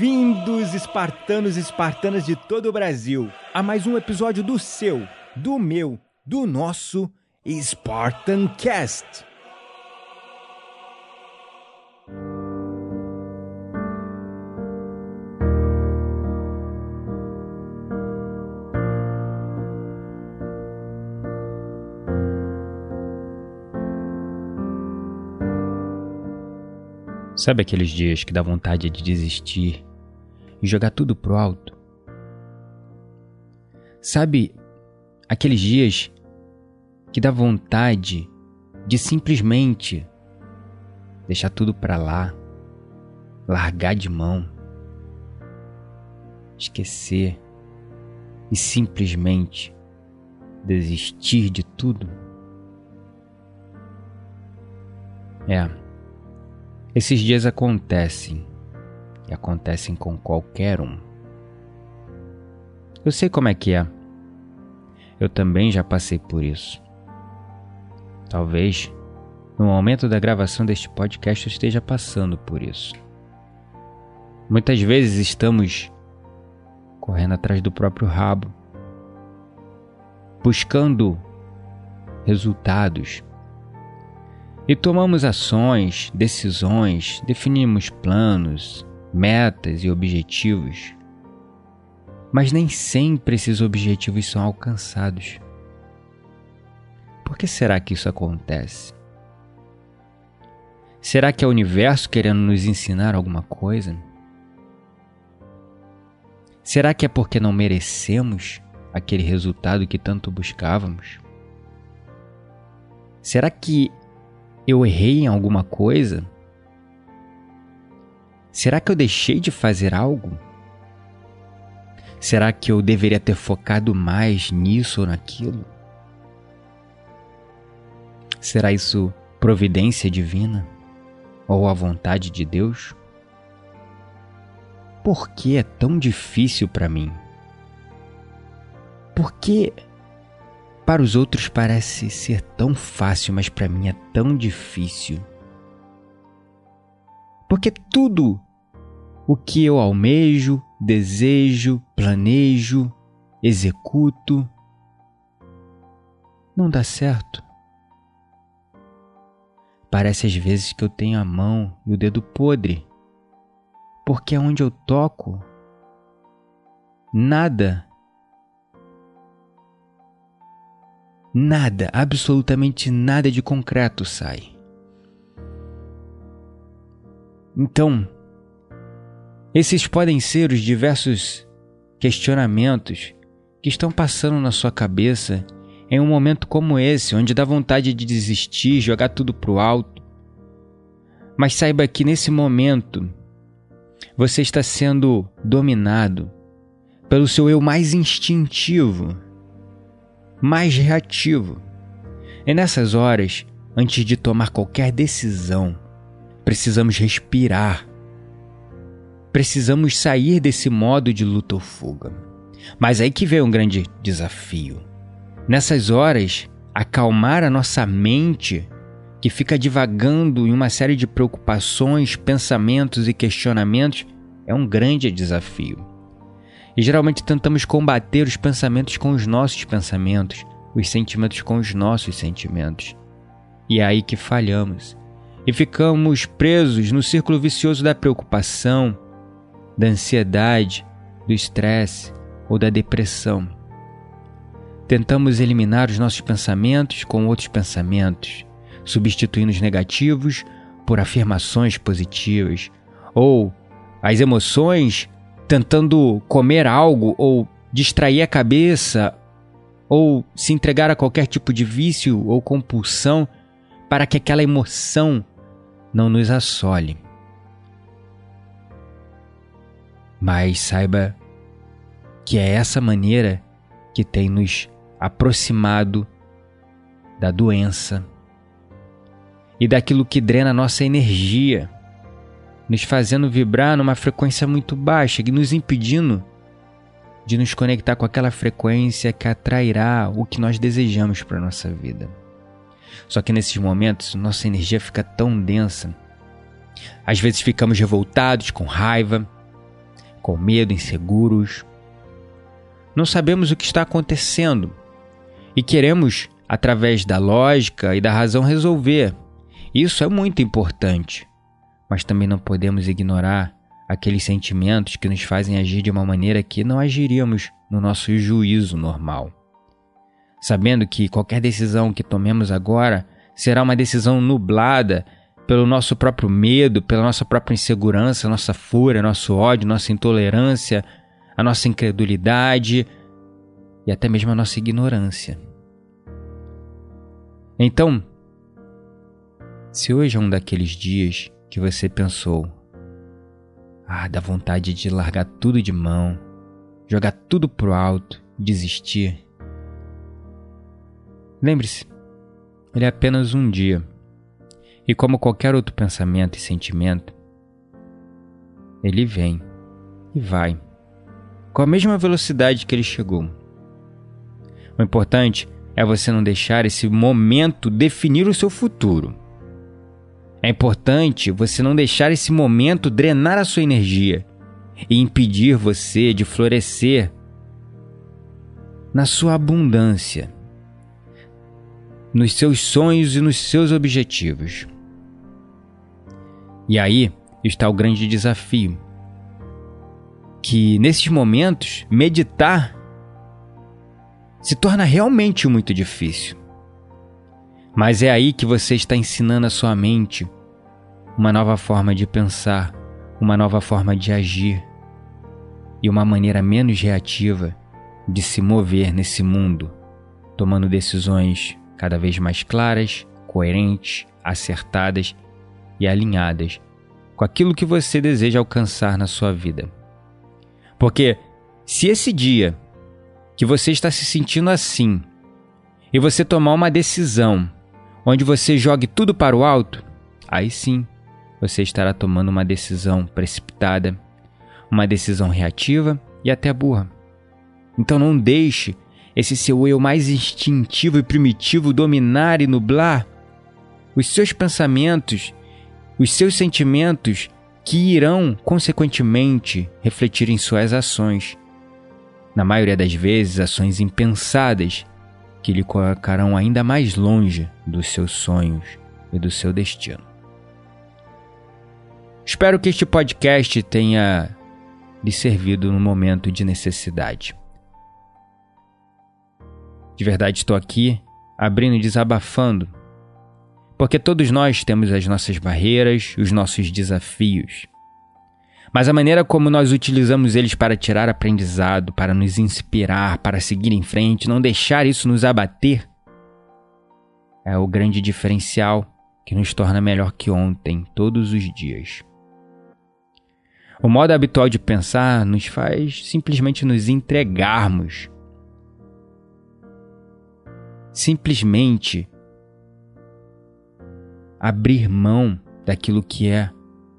Bem-vindos, espartanos e espartanas de todo o Brasil, a mais um episódio do seu, do meu, do nosso Spartan Cast. Sabe aqueles dias que dá vontade de desistir e jogar tudo pro alto? Sabe aqueles dias que dá vontade de simplesmente deixar tudo pra lá, largar de mão, esquecer e simplesmente desistir de tudo? É. Esses dias acontecem e acontecem com qualquer um. Eu sei como é que é. Eu também já passei por isso. Talvez no momento da gravação deste podcast eu esteja passando por isso. Muitas vezes estamos correndo atrás do próprio rabo, buscando resultados e tomamos ações, decisões, definimos planos, metas e objetivos. Mas nem sempre esses objetivos são alcançados. Por que será que isso acontece? Será que é o universo querendo nos ensinar alguma coisa? Será que é porque não merecemos aquele resultado que tanto buscávamos? Será que eu errei em alguma coisa? Será que eu deixei de fazer algo? Será que eu deveria ter focado mais nisso ou naquilo? Será isso providência divina? Ou a vontade de Deus? Por que é tão difícil para mim? Por que para os outros parece ser tão fácil, mas para mim é tão difícil. Porque tudo o que eu almejo, desejo, planejo, executo, não dá certo. Parece às vezes que eu tenho a mão e o dedo podre, porque onde eu toco, nada Nada, absolutamente nada de concreto sai. Então, esses podem ser os diversos questionamentos que estão passando na sua cabeça em um momento como esse, onde dá vontade de desistir, jogar tudo pro alto. Mas saiba que nesse momento você está sendo dominado pelo seu eu mais instintivo mais reativo. E nessas horas, antes de tomar qualquer decisão, precisamos respirar. Precisamos sair desse modo de luta ou fuga. Mas aí que vem um grande desafio. Nessas horas, acalmar a nossa mente, que fica divagando em uma série de preocupações, pensamentos e questionamentos, é um grande desafio. E geralmente tentamos combater os pensamentos com os nossos pensamentos, os sentimentos com os nossos sentimentos. E é aí que falhamos. E ficamos presos no círculo vicioso da preocupação, da ansiedade, do estresse ou da depressão. Tentamos eliminar os nossos pensamentos com outros pensamentos, substituindo os negativos por afirmações positivas, ou as emoções tentando comer algo ou distrair a cabeça ou se entregar a qualquer tipo de vício ou compulsão para que aquela emoção não nos assole. Mas saiba que é essa maneira que tem nos aproximado da doença e daquilo que drena nossa energia, nos fazendo vibrar numa frequência muito baixa e nos impedindo de nos conectar com aquela frequência que atrairá o que nós desejamos para nossa vida. Só que nesses momentos, nossa energia fica tão densa. Às vezes ficamos revoltados, com raiva, com medo, inseguros. Não sabemos o que está acontecendo e queremos, através da lógica e da razão, resolver. Isso é muito importante, mas também não podemos ignorar aqueles sentimentos que nos fazem agir de uma maneira que não agiríamos no nosso juízo normal. Sabendo que qualquer decisão que tomemos agora será uma decisão nublada pelo nosso próprio medo, pela nossa própria insegurança, nossa fúria, nosso ódio, nossa intolerância, a nossa incredulidade e até mesmo a nossa ignorância. Então, se hoje é um daqueles dias que você pensou, ah, dá vontade de largar tudo de mão, jogar tudo pro alto, desistir. Lembre-se, ele é apenas um dia. E como qualquer outro pensamento e sentimento, ele vem e vai, com a mesma velocidade que ele chegou. O importante é você não deixar esse momento definir o seu futuro. É importante você não deixar esse momento drenar a sua energia e impedir você de florescer na sua abundância, nos seus sonhos e nos seus objetivos. E aí está o grande desafio. Que nesses momentos, meditar se torna realmente muito difícil. Mas é aí que você está ensinando a sua mente uma nova forma de pensar, uma nova forma de agir e uma maneira menos reativa de se mover nesse mundo, tomando decisões cada vez mais claras, coerentes, acertadas e alinhadas com aquilo que você deseja alcançar na sua vida. Porque se esse dia que você está se sentindo assim e você tomar uma decisão onde você jogue tudo para o alto, aí sim você estará tomando uma decisão precipitada, uma decisão reativa e até burra. Então não deixe esse seu eu mais instintivo e primitivo dominar e nublar os seus pensamentos, os seus sentimentos que irão, consequentemente, refletir em suas ações. Na maioria das vezes, ações impensadas que lhe colocarão ainda mais longe dos seus sonhos e do seu destino. Espero que este podcast tenha lhe servido no momento de necessidade. De verdade, estou aqui abrindo e desabafando, porque todos nós temos as nossas barreiras, os nossos desafios. Mas a maneira como nós utilizamos eles para tirar aprendizado, para nos inspirar, para seguir em frente, não deixar isso nos abater, é o grande diferencial que nos torna melhor que ontem, todos os dias. O modo habitual de pensar nos faz simplesmente nos entregarmos. Simplesmente abrir mão daquilo que é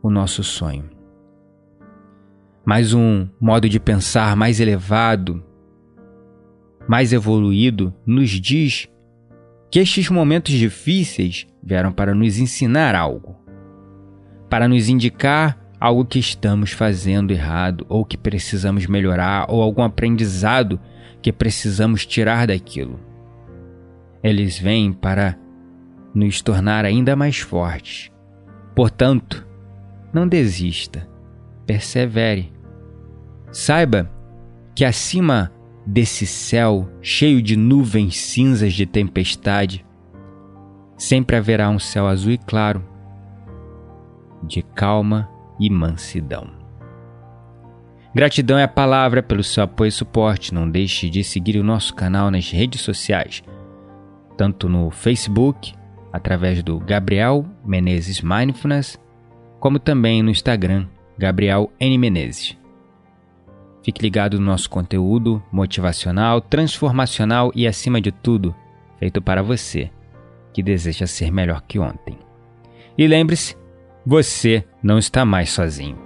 o nosso sonho. Mas um modo de pensar mais elevado, mais evoluído, nos diz que estes momentos difíceis vieram para nos ensinar algo, para nos indicar algo que estamos fazendo errado ou que precisamos melhorar ou algum aprendizado que precisamos tirar daquilo. Eles vêm para nos tornar ainda mais fortes. Portanto, não desista, persevere. Saiba que acima desse céu cheio de nuvens cinzas de tempestade, sempre haverá um céu azul e claro, de calma e mansidão. Gratidão é a palavra pelo seu apoio e suporte. Não deixe de seguir o nosso canal nas redes sociais, tanto no Facebook, através do Gabriel Menezes Mindfulness, como também no Instagram, Gabriel N. Menezes. Fique ligado no nosso conteúdo motivacional, transformacional e, acima de tudo, feito para você que deseja ser melhor que ontem. E lembre-se, você não está mais sozinho.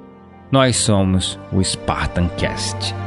Nós somos o Spartan Cast.